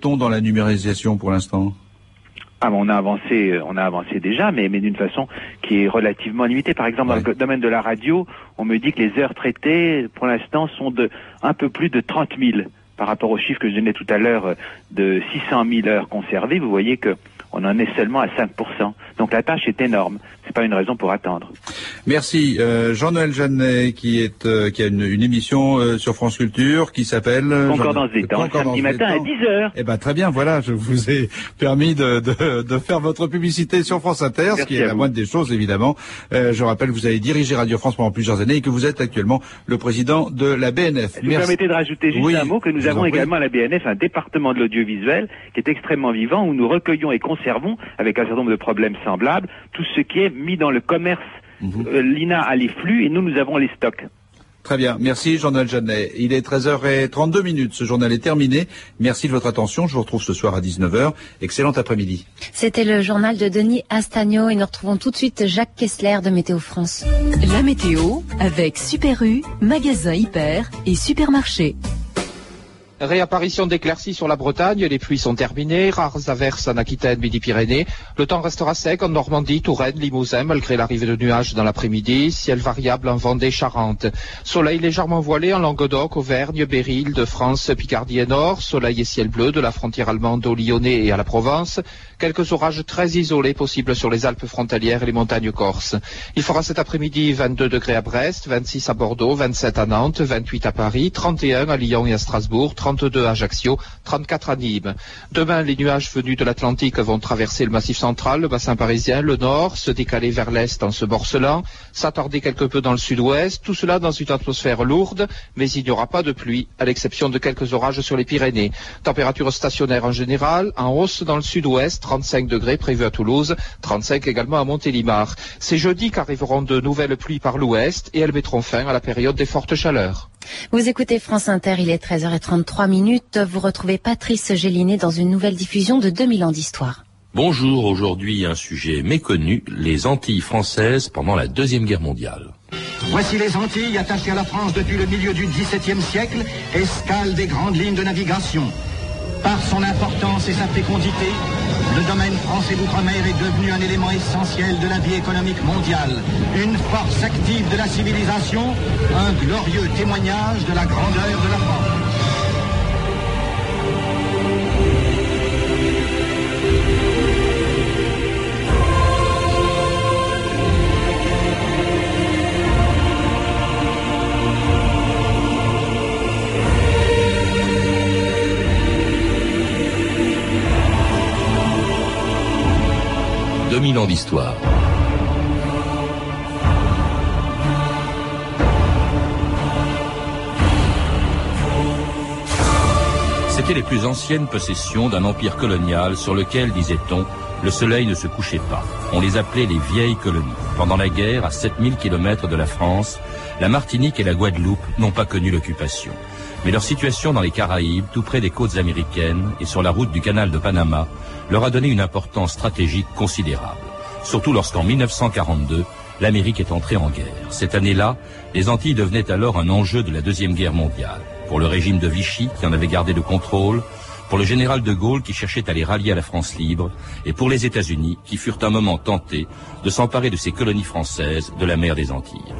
est-on dans la numérisation pour l'instant? Ah, on a avancé, on a avancé déjà, mais, mais d'une façon qui est relativement limitée. Par exemple, dans le domaine de la radio, on me dit que les heures traitées, pour l'instant, sont de un peu plus de 30 000 par rapport aux chiffres que je donnais tout à l'heure de 600 000 heures conservées. Vous voyez que on en est seulement à 5%. Donc la tâche est énorme. C'est pas une raison pour attendre. Merci. Euh, Jean-Noël Jeannet, qui est euh, qui a une, émission euh, sur France Culture qui s'appelle Concordance des temps, samedi matin à 10h. Eh ben très bien, voilà, je vous ai permis de, de, de faire votre publicité sur France Inter, ce qui est la moindre des choses évidemment. je rappelle que vous avez dirigé Radio France pendant plusieurs années et que vous êtes actuellement le président de la BNF. Vous permettez de rajouter juste un mot que nous avons également à la BNF un département de l'audiovisuel qui est extrêmement vivant où nous recueillons et conservons avec un certain nombre de problèmes semblables tout ce qui est mis dans le commerce. Mhm. Euh, L'INA a les flux et nous, nous avons les stocks. Très bien. Merci, Journal Jeannet. Il est 13h32 minutes. Ce journal est terminé. Merci de votre attention. Je vous retrouve ce soir à 19h. Excellent après-midi. C'était le journal de Denis Astagno et nous retrouvons tout de suite Jacques Kessler de Météo France. La météo avec Super U, magasin hyper et supermarché. Réapparition d'éclaircies sur la Bretagne, les pluies sont terminées, rares averses en Aquitaine, Midi-Pyrénées. Le temps restera sec en Normandie, Touraine, Limousin, malgré l'arrivée de nuages dans l'après-midi. Ciel variable en Vendée, Charente. Soleil légèrement voilé en Languedoc, Auvergne, Berry, de France, Picardie et Nord. Soleil et ciel bleu de la frontière allemande au Lyonnais et à la Provence. Quelques orages très isolés possibles sur les Alpes frontalières et les montagnes corses. Il fera cet après-midi 22 degrés à Brest, 26 à Bordeaux, 27 à Nantes, 28 à Paris, 31 à Lyon et à Strasbourg, 32 à Ajaccio, 34 à Nîmes. Demain, les nuages venus de l'Atlantique vont traverser le massif central, le bassin parisien, le nord, se décaler vers l'est en se morcelant, s'attarder quelque peu dans le sud-ouest, tout cela dans une atmosphère lourde, mais il n'y aura pas de pluie, à l'exception de quelques orages sur les Pyrénées. Température stationnaire en général, en hausse dans le sud-ouest, 35 degrés prévus à Toulouse, 35 également à Montélimar. C'est jeudi qu'arriveront de nouvelles pluies par l'ouest et elles mettront fin à la période des fortes chaleurs. Vous écoutez France Inter, il est 13h33 minutes. Vous retrouvez Patrice Gélinet dans une nouvelle diffusion de 2000 ans d'histoire. Bonjour, aujourd'hui un sujet méconnu, les Antilles françaises pendant la Deuxième Guerre mondiale. Voici les Antilles attachées à la France depuis le milieu du XVIIe siècle, escale des grandes lignes de navigation. Par son importance et sa fécondité, le domaine français d'outre-mer est devenu un élément essentiel de la vie économique mondiale, une force active de la civilisation, un glorieux témoignage de la grandeur de la France. 2000 ans d'histoire. C'était les plus anciennes possessions d'un empire colonial sur lequel, disait-on, le soleil ne se couchait pas. On les appelait les vieilles colonies. Pendant la guerre, à 7000 km de la France, la Martinique et la Guadeloupe n'ont pas connu l'occupation. Mais leur situation dans les Caraïbes, tout près des côtes américaines et sur la route du canal de Panama, leur a donné une importance stratégique considérable. Surtout lorsqu'en 1942, l'Amérique est entrée en guerre. Cette année-là, les Antilles devenaient alors un enjeu de la Deuxième Guerre mondiale. Pour le régime de Vichy, qui en avait gardé le contrôle, pour le général de Gaulle qui cherchait à les rallier à la France libre, et pour les États-Unis qui furent un moment tentés de s'emparer de ces colonies françaises de la mer des Antilles.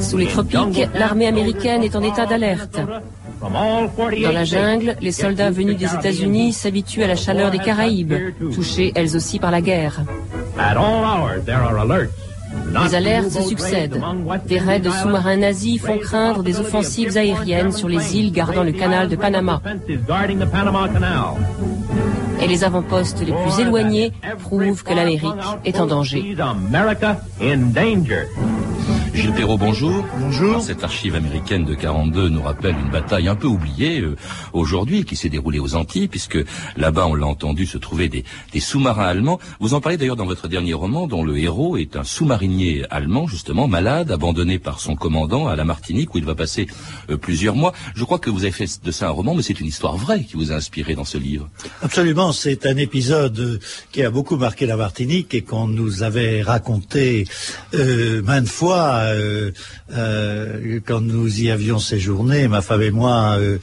Sous les tropiques, l'armée américaine est en état d'alerte. Dans la jungle, les soldats venus des États-Unis s'habituent à la chaleur des Caraïbes, touchées elles aussi par la guerre. Les alertes se succèdent. Des raids de sous-marins nazis font craindre des offensives aériennes sur les îles gardant le canal de Panama. Et les avant-postes les plus éloignés prouvent que l'Amérique est en danger. Gilles Perrault, bonjour. Bonjour. cette archive américaine de 42 nous rappelle une bataille un peu oubliée euh, aujourd'hui qui s'est déroulée aux Antilles, puisque là-bas, on l'a entendu, se trouver des, sous-marins allemands. Vous en parlez d'ailleurs dans votre dernier roman, dont le héros est un sous-marinier allemand, justement, malade, abandonné par son commandant à la Martinique, où il va passer euh, plusieurs mois. Je crois que vous avez fait de ça un roman, mais c'est une histoire vraie qui vous a inspiré dans ce livre. Absolument, c'est un épisode qui a beaucoup marqué la Martinique et qu'on nous avait raconté euh, maintes fois euh, euh, quand nous y avions séjourné, ma femme et moi, euh,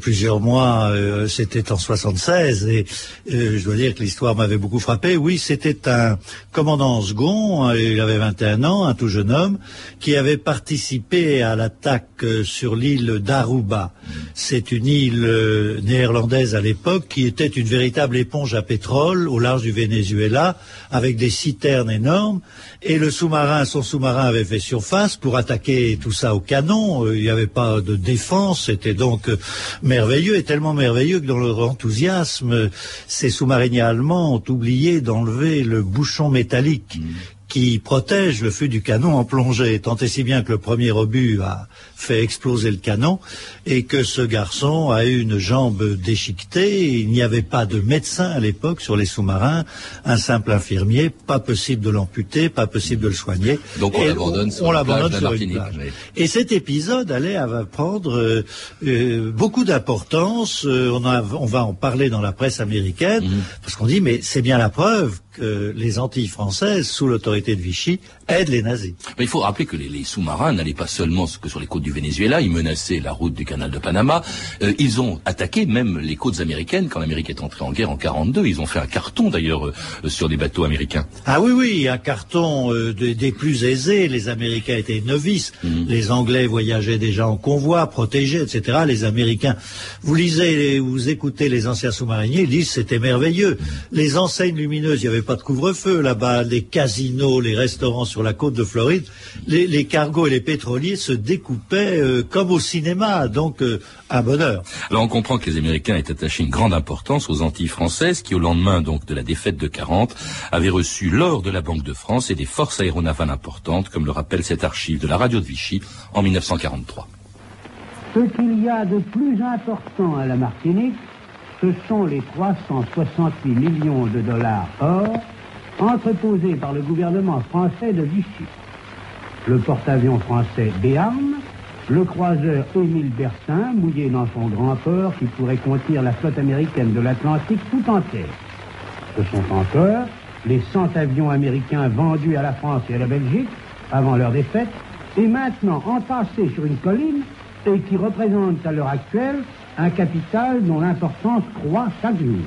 plusieurs mois, c'était en 76, et je dois dire que l'histoire m'avait beaucoup frappé. Oui, c'était un commandant second, il avait 21 ans, un tout jeune homme, qui avait participé à l'attaque sur l'île d'Aruba. C'est une île néerlandaise à l'époque qui était une véritable éponge à pétrole au large du Venezuela, avec des citernes énormes, et le sous-marin, son sous-marin avait fait surface pour attaquer tout ça au canon. Euh, il n'y avait pas de défense. C'était donc euh, merveilleux et tellement merveilleux que dans leur enthousiasme, ces sous-mariniers allemands ont oublié d'enlever le bouchon métallique mmh. qui protège le feu du canon en plongée, tant et si bien que le premier obus a fait exploser le canon et que ce garçon a eu une jambe déchiquetée. Il n'y avait pas de médecin à l'époque sur les sous-marins, un simple infirmier, pas possible de l'amputer, pas possible de le soigner. Donc on l'abandonne sur, une plage. Et cet épisode allait prendre euh, euh, beaucoup d'importance. Euh, on, on, va en parler dans la presse américaine mhm. parce qu'on dit mais c'est bien la preuve que les Antilles françaises, sous l'autorité de Vichy, aident les nazis. Mais il faut rappeler que les, les sous-marins n'allaient pas seulement que sur les côtes du Venezuela, ils menaçaient la route du canal de Panama. Euh, ils ont attaqué même les côtes américaines quand l'Amérique est entrée en guerre en 42. Ils ont fait un carton d'ailleurs euh, sur des bateaux américains. Ah oui, oui, un carton euh, des, plus aisés. Les Américains étaient novices. Mhm. Les Anglais voyageaient déjà en convoi, protégés, etc. Les Américains, vous lisez, vous écoutez les anciens sous-mariniers, ils disent c'était merveilleux. Mhm. Les enseignes lumineuses, il n'y avait pas de couvre-feu là-bas. Les casinos, les restaurants sur la côte de Floride, les, les cargos et les pétroliers se découpaient euh, comme au cinéma, donc euh, un bonheur. Alors on comprend que les Américains aient attaché une grande importance aux Antilles françaises qui, au lendemain donc de la défaite de 40, avaient reçu l'or de la Banque de France et des forces aéronavales importantes, comme le rappelle cette archive de la radio de Vichy en 1943. Ce qu'il y a de plus important à la Martinique, ce sont les 368 millions de dollars or entreposés par le gouvernement français de Vichy. Le porte-avions français Béarn le croiseur Émile Bertin, mouillé dans son grand port qui pourrait contenir la flotte américaine de l'Atlantique tout entière. Ce sont encore les 100 avions américains vendus à la France et à la Belgique avant leur défaite et maintenant entassés sur une colline et qui représentent à l'heure actuelle un capital dont l'importance croît chaque jour.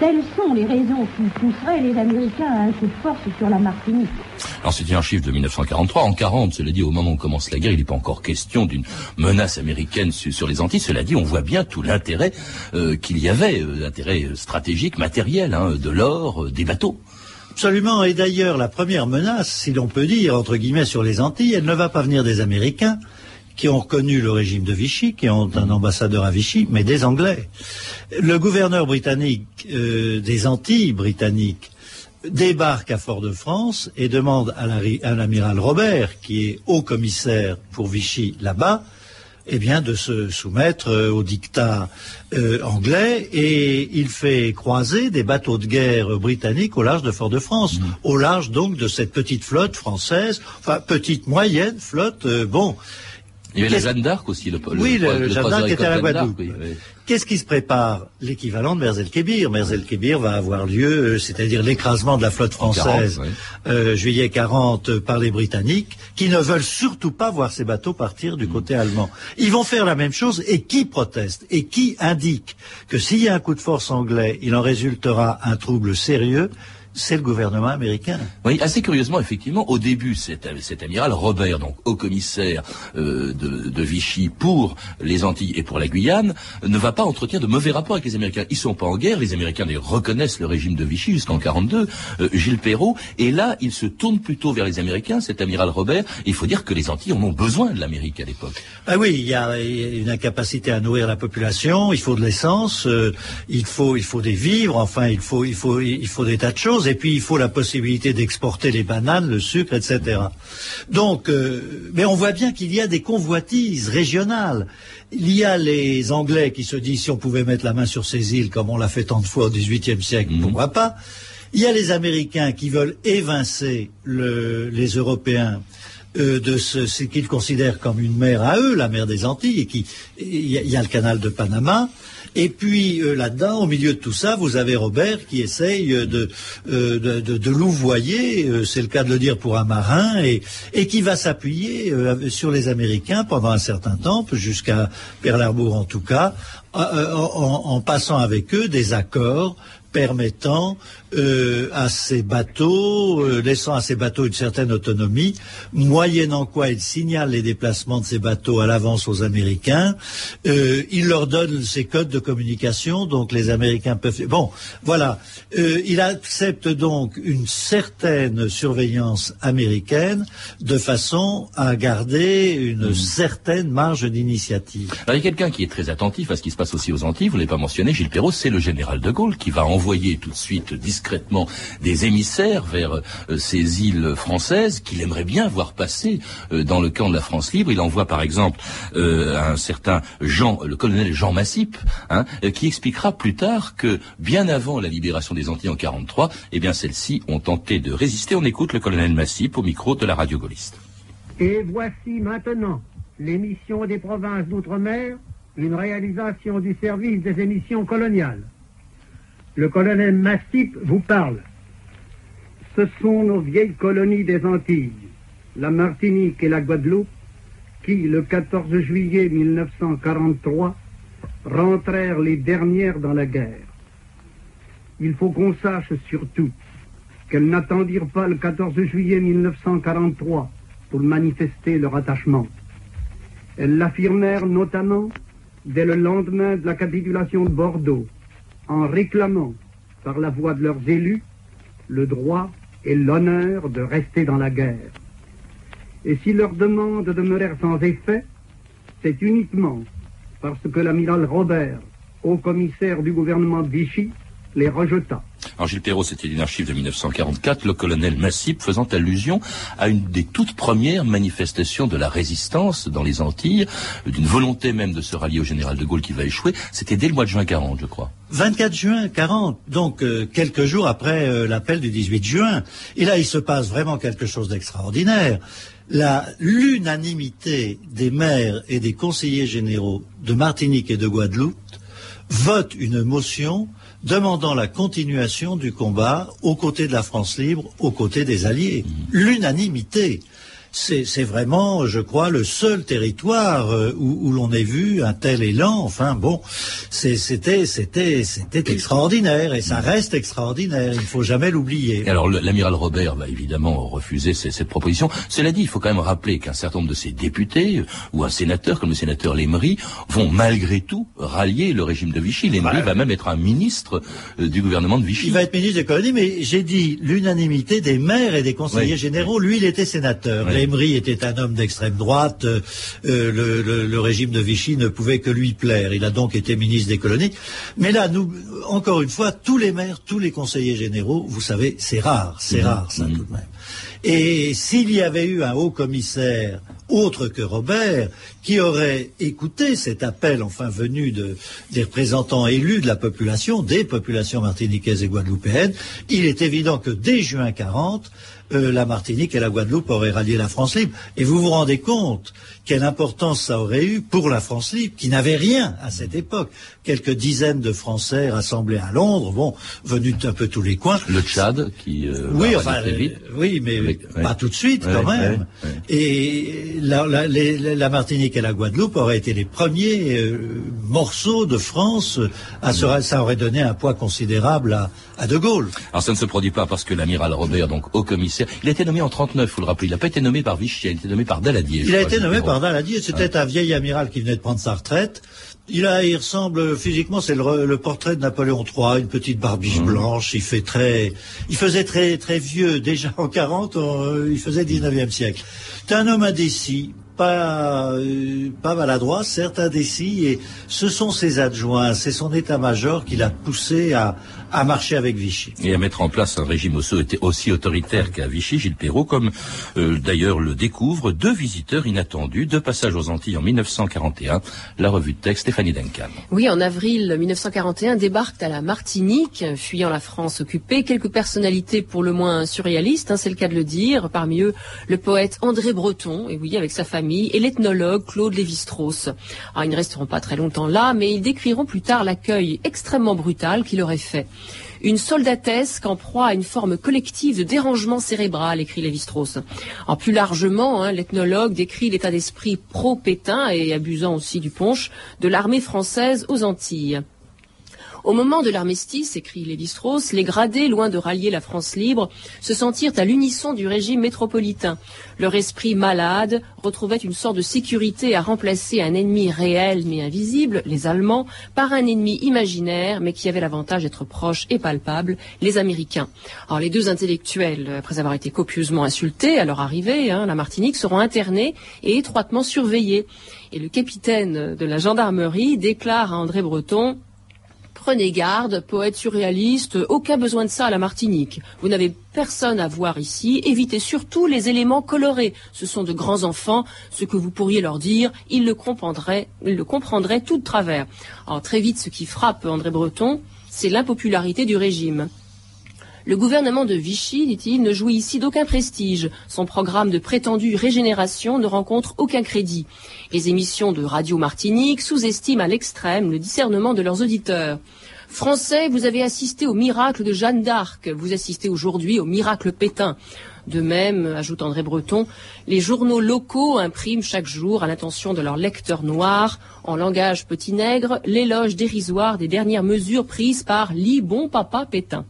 Telles sont les raisons qui pousseraient les Américains à un coup de force sur la Martinique. Alors c'était un chiffre de 1943. En 40, cela dit, au moment où commence la guerre, il n'est pas encore question d'une menace américaine sur les Antilles. Cela dit, on voit bien tout l'intérêt euh, qu'il y avait, euh, l'intérêt stratégique, matériel, hein, de l'or, euh, des bateaux. Absolument. Et d'ailleurs, la première menace, si l'on peut dire, entre guillemets, sur les Antilles, elle ne va pas venir des Américains qui ont reconnu le régime de Vichy, qui ont un ambassadeur à Vichy, mais des Anglais. Le gouverneur britannique euh, des Antilles britanniques débarque à Fort-de-France et demande à l'amiral Robert, qui est haut commissaire pour Vichy là-bas, eh bien, de se soumettre euh, au dictat euh, anglais et il fait croiser des bateaux de guerre britanniques au large de Fort-de-France, mmh. au large donc de cette petite flotte française, enfin petite moyenne flotte. bon, il y avait la Jeanne d'Arc aussi, le, Oui, le, Jeanne d'Arc était à la Guadeloupe. Qu'est-ce qui se prépare L'équivalent de Merzel-Kébir. Merzel-Kébir va avoir lieu, euh, c'est-à-dire l'écrasement de la flotte française, euh, juillet 40 par les Britanniques, qui ne veulent surtout pas voir ces bateaux partir du mm. côté allemand. Ils vont faire la même chose, et qui proteste Et qui indique que s'il y a un coup de force anglais, il en résultera un trouble sérieux c'est le gouvernement américain. Oui, assez curieusement, effectivement, au début, cet, cet amiral Robert, donc haut commissaire euh, de, Vichy pour les Antilles et pour la Guyane, ne va pas entretenir de mauvais rapports avec les Américains. Ils sont pas en guerre, les Américains reconnaissent le régime de Vichy jusqu'en 42, euh, Gilles Perrault, et là, il se tourne plutôt vers les Américains, cet amiral Robert. il faut dire que les Antilles en ont besoin de l'Amérique à l'époque. Ah oui, il y a une incapacité à nourrir la population, il faut de l'essence, euh, il faut il faut des vivres, enfin il faut il faut il faut des tas de choses et puis il faut la possibilité d'exporter les bananes, le sucre, etc. Donc, euh, mais on voit bien qu'il y a des convoitises régionales. Il y a les Anglais qui se disent si on pouvait mettre la main sur ces îles comme on l'a fait tant de fois au XVIIIe siècle, mhm. pourquoi pas il y a les Américains qui veulent évincer les Européens euh, de ce, qu'ils considèrent comme une mer à eux, la mer des Antilles, et qui il y, a le canal de Panama. Et puis euh, là-dedans, au milieu de tout ça, vous avez Robert qui essaye de, de, de, louvoyer, c'est le cas de le dire pour un marin, et, et qui va s'appuyer sur les Américains pendant un certain temps, jusqu'à Pearl Harbor en tout cas, en, passant avec eux des accords permettant euh, à ces bateaux, euh, laissant à ces bateaux une certaine autonomie, moyennant quoi il signale les déplacements de ces bateaux à l'avance aux Américains. Euh, il leur donne ces codes de communication, donc les Américains peuvent. Bon, voilà. il accepte donc une certaine surveillance américaine de façon à garder une mmh. certaine marge d'initiative. il y a quelqu'un qui est très attentif à ce qui se passe aussi aux Antilles. Vous l'avez pas mentionné, Gilles Perrault, c'est le général de Gaulle qui va envoyer tout de suite discrètement des émissaires vers euh, ces îles françaises qu'il aimerait bien voir passer euh, dans le camp de la France libre. Il envoie par exemple euh, un certain Jean, le colonel Jean Massip, hein, qui expliquera plus tard que bien avant la libération des Antilles en 43, eh bien celles-ci ont tenté de résister. On écoute le colonel Massip au micro de la radio gaulliste. Et voici maintenant l'émission des provinces d'outre-mer, une réalisation du service des émissions coloniales. Le colonel Massip vous parle. Ce sont nos vieilles colonies des Antilles, la Martinique et la Guadeloupe, qui, le 14 juillet 1943, rentrèrent les dernières dans la guerre. Il faut qu'on sache surtout qu'elles n'attendirent pas le 14 juillet 1943 pour manifester leur attachement. Elles l'affirmèrent notamment dès le lendemain de la capitulation de Bordeaux, en réclamant par la voix de leurs élus le droit et l'honneur de rester dans la guerre. Et si leurs demandes demeurèrent sans effet, c'est uniquement parce que l'amiral Robert, haut commissaire du gouvernement de Vichy, les rejeta. Alors Gilles Perrault, c'était une archive de 1944, le colonel Massip faisant allusion à une des toutes premières manifestations de la résistance dans les Antilles, d'une volonté même de se rallier au général de Gaulle qui va échouer. C'était dès le mois de juin 40, je crois. 24 juin 40, donc euh, quelques jours après euh, l'appel du 18 juin. Et là, il se passe vraiment quelque chose d'extraordinaire. L'unanimité des maires et des conseillers généraux de Martinique et de Guadeloupe vote une motion demandant la continuation du combat aux côtés de la France libre, aux côtés des Alliés. L'unanimité c'est vraiment, je crois, le seul territoire euh, où, l'on ait vu un tel élan. Enfin bon, c'était c'était c'était extraordinaire et ça reste extraordinaire. Il ne faut jamais l'oublier. Alors l'amiral Robert va évidemment refuser cette proposition. Cela dit, il faut quand même rappeler qu'un certain nombre de ses députés euh, ou un sénateur comme le sénateur Lemery vont malgré tout rallier le régime de Vichy. Lemery va même être un ministre euh, du gouvernement de Vichy. Il va être ministre des colonies, mais j'ai dit l'unanimité des maires et des conseillers généraux. Lui, il était sénateur. Emery était un homme d'extrême droite. Euh, euh, le, régime de Vichy ne pouvait que lui plaire. Il a donc été ministre des colonies. Mais là, nous, encore une fois, tous les maires, tous les conseillers généraux, vous savez, c'est rare, c'est mmh. rare ça mmh. tout de même. Et s'il y avait eu un haut commissaire autre que Robert, qui aurait écouté cet appel enfin venu de, des représentants élus de la population, des populations martiniquaises et guadeloupéennes, il est évident que dès juin 40, euh, la Martinique et la Guadeloupe auraient rallié la France libre. Et vous vous rendez compte quelle importance ça aurait eu pour la France libre, qui n'avait rien à cette époque. Quelques dizaines de Français rassemblés à Londres, bon, venus d'un peu tous les coins. Le Tchad, qui euh, oui, enfin, euh, oui, mais pas tout de suite quand même. Et la, la, Martinique et la Guadeloupe auraient été les premiers morceaux de France. À ça aurait donné un poids considérable à, à De Gaulle. Alors ça ne se produit pas parce que l'amiral Robert, donc haut commissaire, il a été nommé en 39, faut le rappeler. Il n'a pas été nommé par Vichy, il a été nommé par Daladier. Il a été nommé par C'était un vieil amiral qui venait de prendre sa retraite. Il a, il ressemble physiquement, c'est le, portrait de Napoléon III, une petite barbiche mmh. blanche. Il fait très, il faisait très très vieux déjà en 40. il faisait 19e siècle. C'est un homme indécis, pas, pas maladroit, certes indécis, et ce sont ses adjoints, c'est son état-major qui l'a poussé à, à marcher avec Vichy. Et à mettre en place un régime aussi autoritaire qu'à Vichy, Gilles Perrault, comme euh, d'ailleurs le découvre deux visiteurs inattendus, deux passages aux Antilles en 1941, la revue de texte Stéphanie Duncan. Oui, en avril 1941 débarquent à la Martinique, fuyant la France occupée, quelques personnalités pour le moins surréalistes, hein, c'est le cas de le dire, parmi eux le poète André Breton, et oui, avec sa famille, et l'ethnologue Claude Lévi-Strauss. Alors, ils ne resteront pas très longtemps là, mais ils décriront plus tard l'accueil extrêmement brutal qu'il aurait fait. Une soldatesque en proie à une forme collective de dérangement cérébral, écrit Lévi-Strauss. En plus largement, hein, l'ethnologue décrit l'état d'esprit pro-Pétain et abusant aussi du punch de l'armée française aux Antilles. Au moment de l'armistice, écrit Lévi-Strauss, les gradés, loin de rallier la France libre, se sentirent à l'unisson du régime métropolitain. Leur esprit malade retrouvait une sorte de sécurité à remplacer un ennemi réel mais invisible, les Allemands, par un ennemi imaginaire mais qui avait l'avantage d'être proche et palpable, les Américains. Alors les deux intellectuels, après avoir été copieusement insultés à leur arrivée, hein, la Martinique, seront internés et étroitement surveillés. Et le capitaine de la gendarmerie déclare à André Breton Prenez garde, poète surréaliste, aucun besoin de ça à la Martinique. Vous n'avez personne à voir ici, évitez surtout les éléments colorés. Ce sont de grands enfants, ce que vous pourriez leur dire, ils le comprendraient, ils le comprendraient tout de travers. Alors très vite, ce qui frappe André Breton, c'est l'impopularité du régime. Le gouvernement de Vichy, dit-il, ne jouit ici d'aucun prestige. Son programme de prétendue régénération ne rencontre aucun crédit. Les émissions de Radio Martinique sous-estiment à l'extrême le discernement de leurs auditeurs. Français, vous avez assisté au miracle de Jeanne d'Arc. Vous assistez aujourd'hui au miracle Pétain. De même, ajoute André Breton, les journaux locaux impriment chaque jour à l'intention de leurs lecteurs noirs, en langage petit nègre, l'éloge dérisoire des dernières mesures prises par Lit bon papa Pétain.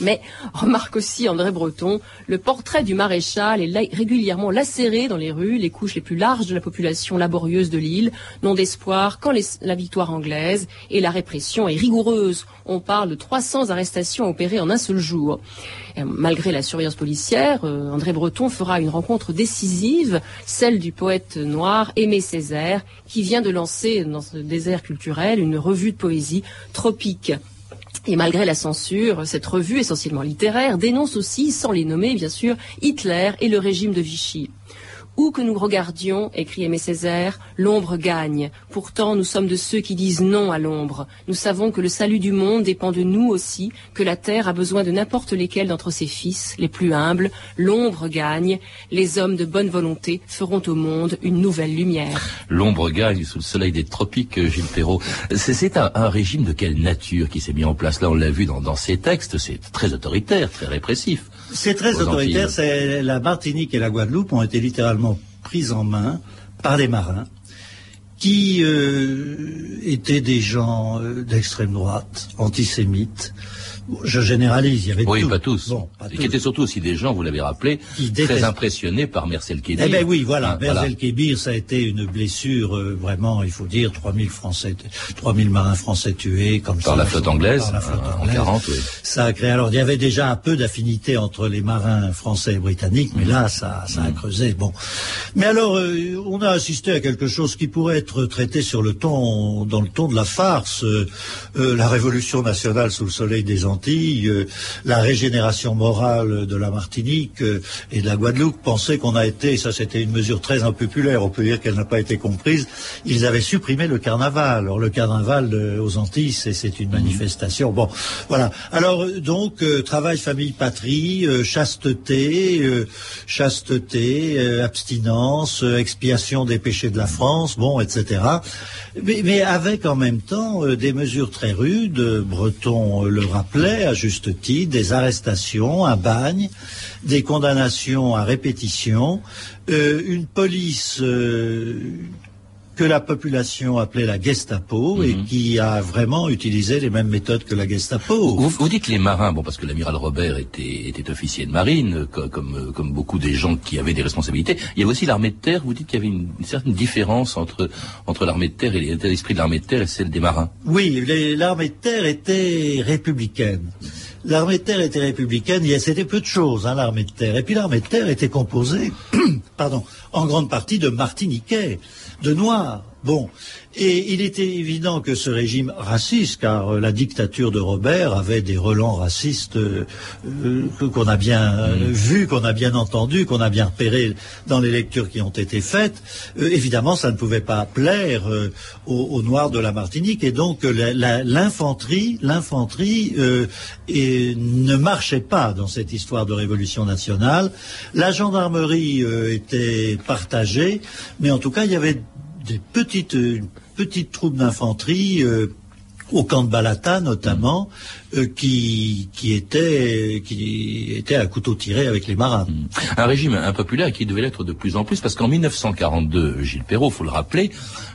Mais remarque aussi André Breton, le portrait du maréchal est régulièrement lacéré dans les rues, les couches les plus larges de la population laborieuse de l'île n'ont d'espoir qu'en la victoire anglaise et la répression est rigoureuse. On parle de 300 arrestations opérées en un seul jour. malgré la surveillance policière, euh, André Breton fera une rencontre décisive, celle du poète noir Aimé Césaire, qui vient de lancer dans ce désert culturel une revue de poésie tropique. Et malgré la censure, cette revue essentiellement littéraire dénonce aussi, sans les nommer bien sûr, Hitler et le régime de Vichy. Où que nous regardions, écrit Aimé Césaire, l'ombre gagne. Pourtant, nous sommes de ceux qui disent non à l'ombre. Nous savons que le salut du monde dépend de nous aussi, que la terre a besoin de n'importe lesquels d'entre ses fils, les plus humbles. L'ombre gagne. Les hommes de bonne volonté feront au monde une nouvelle lumière. L'ombre gagne sous le soleil des tropiques, Gilles Perrault. C'est un, régime de quelle nature qui s'est mis en place? Là, on l'a vu dans, dans ces textes. C'est très autoritaire, très répressif. C'est très autoritaire. C'est la Martinique et la Guadeloupe ont été littéralement prises en main par les marins qui euh, étaient des gens euh, d'extrême droite, antisémites, je généralise, il y avait oui, pas tous. Bon, pas qui étaient surtout aussi des gens, vous l'avez rappelé, très impressionnés par Mercel Kébir. Eh ben oui, voilà, Mercel Kébir, ça a été une blessure euh, vraiment, il faut dire, 3000 Français, 3000 marins français tués comme par ça. La flotte anglaise, par la flotte anglaise, en 40, oui. Ça a créé. Alors il y avait déjà un peu d'affinité entre les marins français et britanniques, mais là, ça, ça a mmh. creusé. Bon, mais alors, euh, on a assisté à quelque chose qui pourrait être traité sur le ton, dans le ton de la farce, euh, la révolution nationale sous le soleil des Antilles euh, la régénération morale de la Martinique euh, et de la Guadeloupe pensaient qu'on a été, ça c'était une mesure très impopulaire, on peut dire qu'elle n'a pas été comprise, ils avaient supprimé le carnaval. Alors le carnaval euh, aux Antilles, c'est une mhm. manifestation. Bon, voilà. Alors donc, travail, famille, patrie, chasteté, chasteté, abstinence, expiation des péchés de la France, bon, etc. Mais, mais avec en même temps des mesures très rudes, Breton le rappelait, à juste titre, des arrestations, un bagne, des condamnations à répétition, euh, une police euh, que la population appelait la Gestapo et mhm. qui a vraiment utilisé les mêmes méthodes que la Gestapo. Vous, dites les marins, bon parce que l'amiral Robert était, était officier de marine, comme, comme, beaucoup des gens qui avaient des responsabilités. Il y avait aussi l'armée de terre. Vous dites qu'il y avait une, certaine différence entre, entre l'armée de terre et l'état d'esprit de l'armée de terre et celle des marins. Oui, l'armée de terre était républicaine. L'armée de terre était républicaine, c'était peu de choses, hein, l'armée de terre. Et puis l'armée de terre était composée, pardon, en grande partie de Martiniquais, de Noirs. Bon, et il était évident que ce régime raciste, car euh, la dictature de Robert avait des relents racistes euh, euh, qu'on a bien mm. vu, qu'on a bien entendu, qu'on a bien repéré dans les lectures qui ont été faites. évidemment, ça ne pouvait pas plaire aux, Noirs de la Martinique, et donc l'infanterie, l'infanterie ne marchait pas dans cette histoire de révolution nationale. La gendarmerie était partagée, mais en tout cas, il y avait des petites, une petite troupe d'infanterie euh, au camp de Balata notamment, euh, qui, qui, était, qui était à couteau tiré avec les marins. Hmm. Un régime impopulaire qui devait l'être de plus en plus, parce qu'en 1942, Gilles Perrault, faut le rappeler,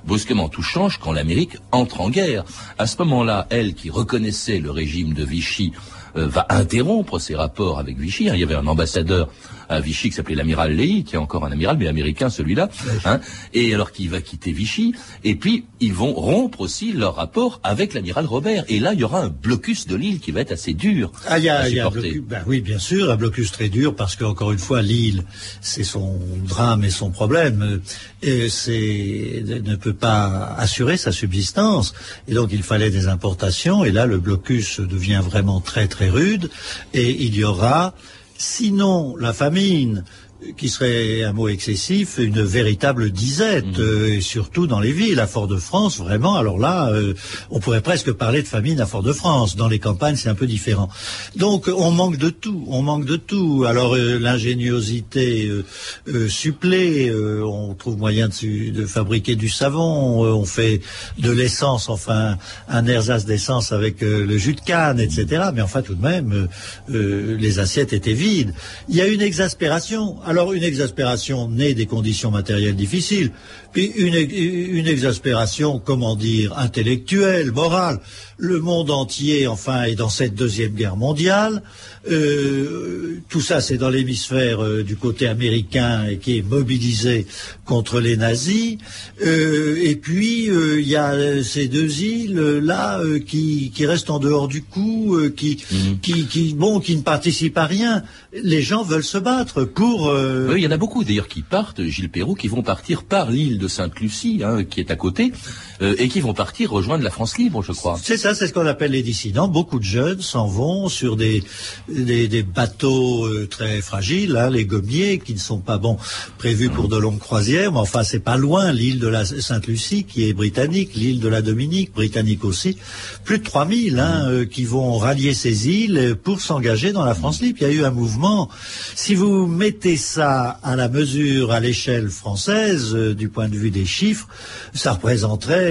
brusquement tout change quand l'Amérique entre en guerre. À ce moment-là, elle qui reconnaissait le régime de Vichy euh, va interrompre ses rapports avec Vichy. Hein. Il y avait un ambassadeur à Vichy qui s'appelait l'amiral Leahy, qui est encore un amiral, mais américain celui-là, hein, et alors qu'il va quitter Vichy, et puis ils vont rompre aussi leur rapport avec l'amiral Robert, et là il y aura un blocus de l'île qui va être assez dur ah, y a, à supporter. ben oui, bien sûr, un blocus très dur, parce qu'encore une fois, l'île, c'est son drame et son problème, et c'est ne peut pas assurer sa subsistance, et donc il fallait des importations, et là le blocus devient vraiment très très rude, et il y aura Sinon, la famine, qui serait un mot excessif, une véritable disette, mmh. euh, et surtout dans les villes. À Fort-de-France, vraiment, alors là, euh, on pourrait presque parler de famine à Fort-de-France. Dans les campagnes, c'est un peu différent. Donc, on manque de tout, on manque de tout. Alors, euh, l'ingéniosité supplée, on trouve moyen de, de, fabriquer du savon, on fait de l'essence, enfin, un ersatz d'essence avec le jus de canne, etc. Mais enfin, tout de même, les assiettes étaient vides. Il y a une exaspération. Alors une exaspération née des conditions matérielles difficiles, une, une exaspération, comment dire, intellectuelle, morale. Le monde entier, enfin, est dans cette deuxième guerre mondiale. Euh, tout ça, c'est dans l'hémisphère euh, du côté américain et qui est mobilisé contre les nazis. Euh, et puis, il y a ces deux îles là qui, qui, restent en dehors du coup, qui, mhm. qui, qui, bon, qui ne participent à rien. Les gens veulent se battre pour. Oui, il y en a beaucoup d'ailleurs qui partent, Gilles Perrault, qui vont partir par l'île de Sainte-Lucie, hein, qui est à côté, et qui vont partir rejoindre la France libre, je crois. C'est ça, c'est ce qu'on appelle les dissidents. Beaucoup de jeunes s'en vont sur des des, bateaux euh, très fragiles, hein, les gommiers, qui ne sont pas prévus pour de longues croisières, mais enfin c'est pas loin, l'île de la Sainte-Lucie qui est britannique, l'île de la Dominique, britannique aussi, plus de 3000 hein, euh, qui vont rallier ces îles pour s'engager dans la France libre. Il y a eu un mouvement. Si vous mettez ça à la mesure, à l'échelle française, euh, du point de vue des chiffres, ça représenterait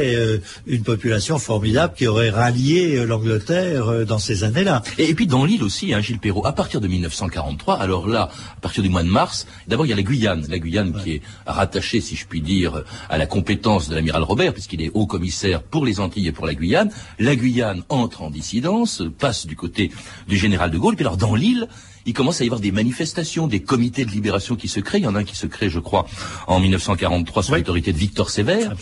une population formidable qui aurait rallié l'Angleterre dans ces années-là. Et, et, puis dans l'île aussi, hein, Gilles Perrault, à partir de 1943, alors là, à partir du mois de mars, d'abord il y a la Guyane, la Guyane qui est rattachée, si je puis dire, à la compétence de l'amiral Robert, puisqu'il est haut commissaire pour les Antilles et pour la Guyane. La Guyane entre en dissidence, passe du côté du général de Gaulle, puis alors dans l'île, il commence à y avoir des manifestations, des comités de libération qui se créent. Il y en a un qui se crée, je crois, en 1943 sous l'autorité de Victor Sévère,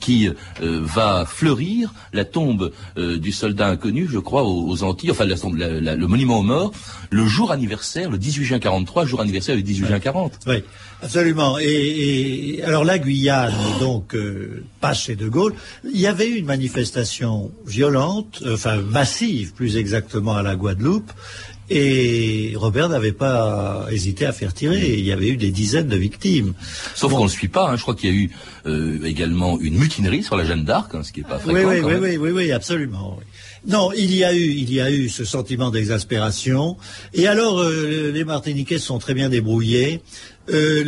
qui euh, va fleurir la tombe euh, du soldat inconnu, je crois, aux, Antilles, enfin le monument aux morts, le jour anniversaire, le 18 juin 43, jour anniversaire du 18 juin 40. Oui, absolument. Et, alors la Guyane, donc, euh, passe chez De Gaulle. Il y avait eu une manifestation violente, enfin massive, plus exactement à la Guadeloupe, et Robert n'avait pas hésité à faire tirer. Il y avait eu des dizaines de victimes. Sauf qu'on ne suit pas. Hein. Je crois qu'il y a eu euh, également une mutinerie sur la Jeanne d'Arc, hein, ce qui n'est pas fréquent. Oui, oui, oui, oui, oui, absolument. Non, il y a eu, il y a eu ce sentiment d'exaspération. Et alors, euh, les Martiniquais sont très bien débrouillés. Euh,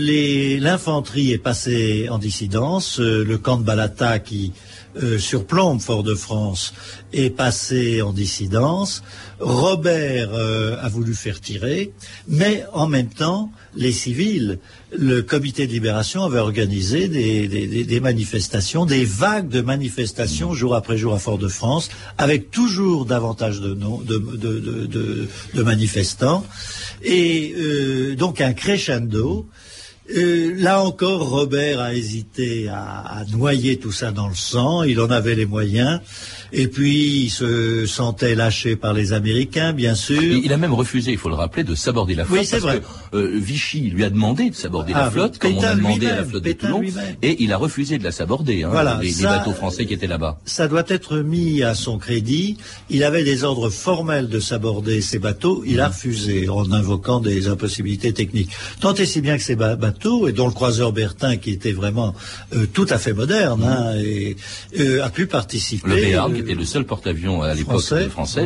l'infanterie est passée en dissidence. le camp de Balata qui surplombe Fort-de-France est passé en dissidence. Robert euh, a voulu faire tirer, mais en même temps, les civils, le comité de libération avait organisé des, manifestations, des vagues de manifestations jour après jour à Fort-de-France, avec toujours davantage de, de, manifestants, et euh, donc un crescendo Euh, là encore, Robert a hésité à, noyer tout ça dans le sang. Il en avait les moyens. Et puis, il se sentait lâché par les Américains, bien sûr. il a même refusé, il faut le rappeler, de s'aborder la flotte. Oui, c'est vrai. Que, euh, Vichy lui a demandé de s'aborder la ah, flotte, comme on a demandé à la flotte de Toulon. Et il a refusé de la s'aborder, hein, voilà, les, bateaux français qui étaient là-bas. Ça doit être mis à son crédit. Il avait des ordres formels de s'aborder ces bateaux. Il a mmh. refusé en invoquant des impossibilités techniques. Tant et si bien que ces bateaux, et dont le croiseur Bertin, qui était vraiment euh, tout à fait moderne, hein, et, euh, a pu participer. Le Béarn, qui était le seul porte-avions à l'époque français. français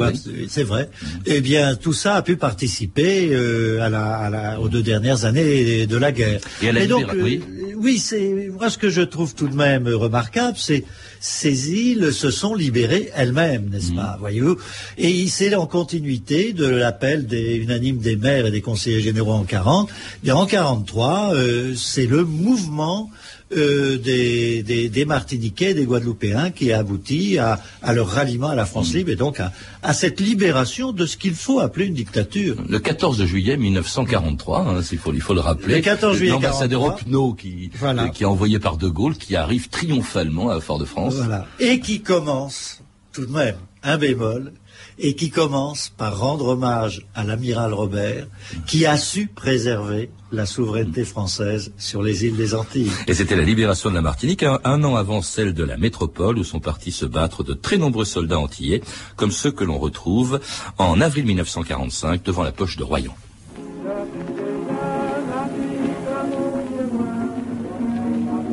C'est vrai. Eh bien, tout ça a pu participer euh, à la, à la, aux deux dernières années de la guerre. Et, donc, oui, oui c'est moi ce que je trouve tout de même remarquable, c'est ces îles se sont libérées elles-mêmes, n'est-ce mmh. pas, voyez-vous? Et c'est en continuité de l'appel des, unanime des maires et des conseillers généraux en 40. Bien, en 43, euh, c'est le mouvement euh, des, des, des, Martiniquais, des Guadeloupéens, qui a abouti à, à leur ralliement à la France libre et donc à, à cette libération de ce qu'il faut appeler une dictature. Le 14 juillet 1943, hein, il, faut, il faut le rappeler, l'ambassadeur Opnaud qui, euh, qui est envoyé par De Gaulle, qui arrive triomphalement à Fort-de-France. Voilà. Et qui commence, tout de même, un bémol, et qui commence par rendre hommage à l'amiral Robert, qui a su préserver la souveraineté française sur les îles des Antilles. Et c'était la libération de la Martinique un, an avant celle de la métropole où sont partis se battre de très nombreux soldats antillais, comme ceux que l'on retrouve en avril 1945 devant la poche de Royan.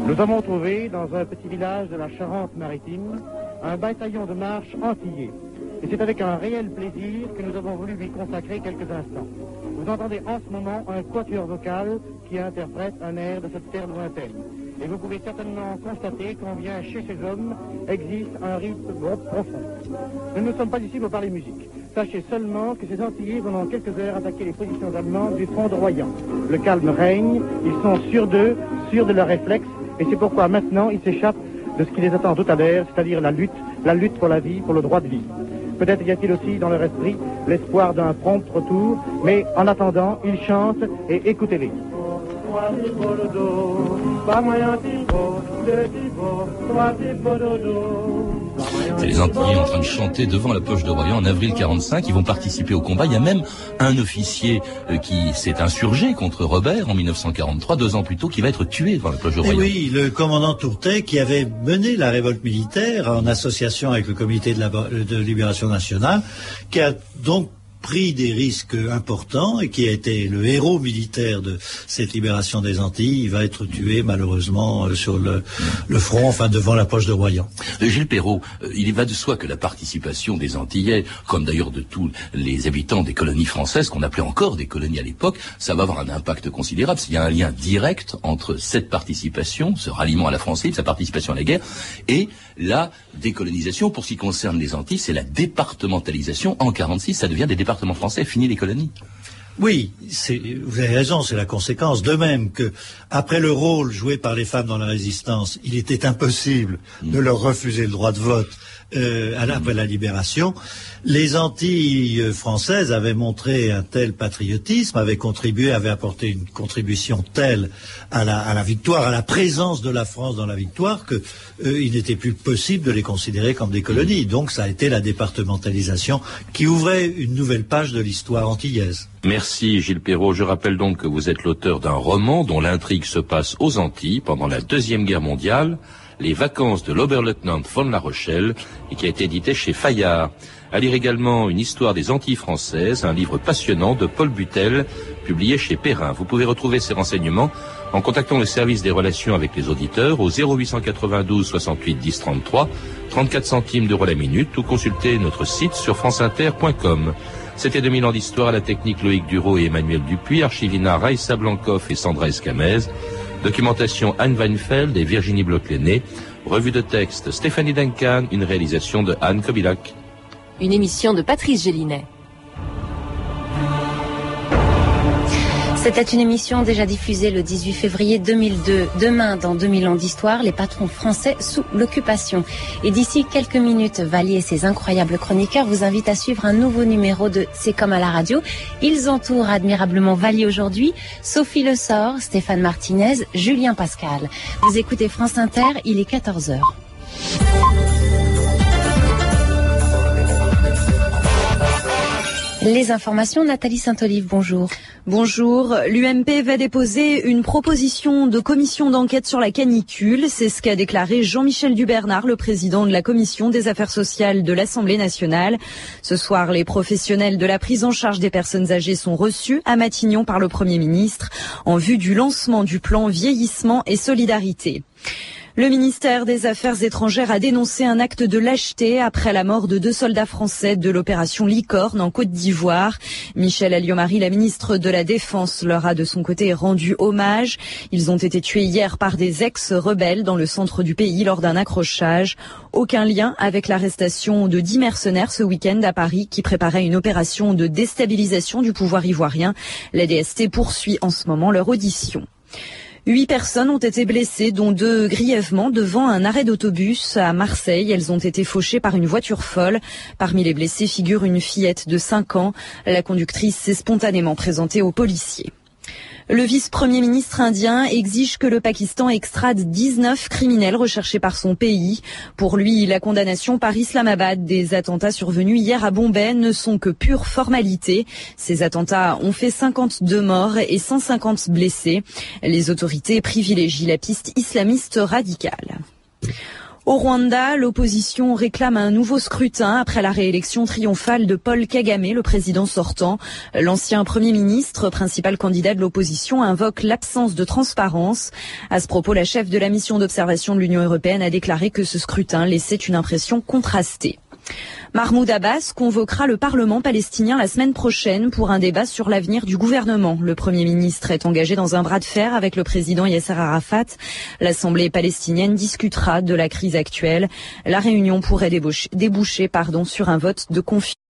Nous avons trouvé dans un petit village de la Charente-Maritime un bataillon de marche antillais. Et c'est avec un réel plaisir que nous avons voulu lui consacrer quelques instants. Vous entendez en ce moment un quatuor vocal qui interprète un air de cette terre lointaine. Et vous pouvez certainement constater combien chez ces hommes existe un rythme profond. Nous ne sommes pas ici pour parler musique. Sachez seulement que ces Antillais vont dans quelques heures attaquer les positions allemandes du front de Royan. Le calme règne, ils sont sûrs d'eux, sûrs de leurs réflexes, et c'est pourquoi maintenant ils s'échappent de ce qui les attend tout à l'heure, c'est-à-dire la lutte, la lutte pour la vie, pour le droit de vie. Peut-être y a-t-il aussi dans leur esprit l'espoir d'un prompt retour, mais en attendant, ils chantent et écoutez-les. C'est les Antillais en train de chanter devant la poche de Royan en avril 45. Ils vont participer au combat. Il y a même un officier euh, qui s'est insurgé contre Robert en 1943, deux ans plus tôt, qui va être tué devant la poche de eh oui, le commandant Tourtet qui avait mené la révolte militaire en association avec le comité de, la, de libération nationale, qui a donc pris des risques importants et qui a été le héros militaire de cette libération des Antilles, il va être tué malheureusement euh, sur le, front, enfin devant la poche de Royan. Euh, Gilles Perrault, euh, il va de soi que la participation des Antillais, comme d'ailleurs de tous les habitants des colonies françaises, qu'on appelait encore des colonies à l'époque, ça va avoir un impact considérable. S'il y a un lien direct entre cette participation, ce ralliement à la France libre, sa participation à la guerre, et la décolonisation. Pour ce qui concerne les Antilles, c'est la départementalisation. En 46, ça devient des départements français, fini les colonies. Oui, vous avez raison, c'est la conséquence. De même que, après le rôle joué par les femmes dans la résistance, il était impossible de leur refuser le droit de vote euh, après la libération. Les Antilles françaises avaient montré un tel patriotisme, avaient contribué, avaient apporté une contribution telle à la, victoire, à la présence de la France dans la victoire, qu'il euh, n'était plus possible de les considérer comme des colonies. Donc ça a été la départementalisation qui ouvrait une nouvelle page de l'histoire antillaise. Merci Gilles Perrault. Je rappelle donc que vous êtes l'auteur d'un roman dont l'intrigue se passe aux Antilles pendant la Deuxième Guerre mondiale les vacances de l'Oberleutnant von La Rochelle et qui a été édité chez Fayard. À lire également Une histoire des Antilles françaises, un livre passionnant de Paul Butel, publié chez Perrin. Vous pouvez retrouver ces renseignements en contactant le service des relations avec les auditeurs au 0892 68 10 33, 34 centimes d'euros la minute ou consulter notre site sur franceinter.com. C'était 2000 ans d'histoire à la technique Loïc Duro et Emmanuel Dupuis, Archivina Raïssa Blancoff et Sandra Escamez. Documentation Anne Weinfeld et Virginie bloch Revue de texte Stéphanie Duncan, une réalisation de Anne Kobilac. Une émission de Patrice Gélinet. C'était une émission déjà diffusée le 18 février 2002. Demain, dans 2000 ans d'histoire, les patrons français sous l'occupation. Et d'ici quelques minutes, Valier et ses incroyables chroniqueurs vous invitent à suivre un nouveau numéro de C'est comme à la radio. Ils entourent admirablement Valier aujourd'hui, Sophie Le Sort, Stéphane Martinez, Julien Pascal. Vous écoutez France Inter, il est 14h. Les informations, Nathalie Saint-Olive, bonjour. Bonjour. L'UMP va déposer une proposition de commission d'enquête sur la canicule. C'est ce qu'a déclaré Jean-Michel Dubernard, le président de la commission des affaires sociales de l'Assemblée nationale. Ce soir, les professionnels de la prise en charge des personnes âgées sont reçus à Matignon par le Premier ministre en vue du lancement du plan vieillissement et solidarité. Le ministère des Affaires étrangères a dénoncé un acte de lâcheté après la mort de deux soldats français de l'opération Licorne en Côte d'Ivoire. Michel Alliomari, la ministre de la Défense, leur a de son côté rendu hommage. Ils ont été tués hier par des ex-rebelles dans le centre du pays lors d'un accrochage. Aucun lien avec l'arrestation de dix mercenaires ce week-end à Paris qui préparaient une opération de déstabilisation du pouvoir ivoirien. La DST poursuit en ce moment leur audition. Huit personnes ont été blessées, dont deux grièvement, devant un arrêt d'autobus à Marseille. Elles ont été fauchées par une voiture folle. Parmi les blessés figure une fillette de 5 ans. La conductrice s'est spontanément présentée aux policiers. Le vice-premier ministre indien exige que le Pakistan extrade 19 criminels recherchés par son pays. Pour lui, la condamnation par Islamabad des attentats survenus hier à Bombay ne sont que pure formalité. Ces attentats ont fait 52 morts et 150 blessés. Les autorités privilégient la piste islamiste radicale. Au Rwanda, l'opposition réclame un nouveau scrutin après la réélection triomphale de Paul Kagame, le président sortant. L'ancien Premier ministre, principal candidat de l'opposition, invoque l'absence de transparence. À ce propos, la chef de la mission d'observation de l'Union européenne a déclaré que ce scrutin laissait une impression contrastée. Mahmoud Abbas convoquera le Parlement palestinien la semaine prochaine pour un débat sur l'avenir du gouvernement. Le Premier ministre est engagé dans un bras de fer avec le président Yasser Arafat. L'Assemblée palestinienne discutera de la crise actuelle. La réunion pourrait déboucher, sur un vote de confiance.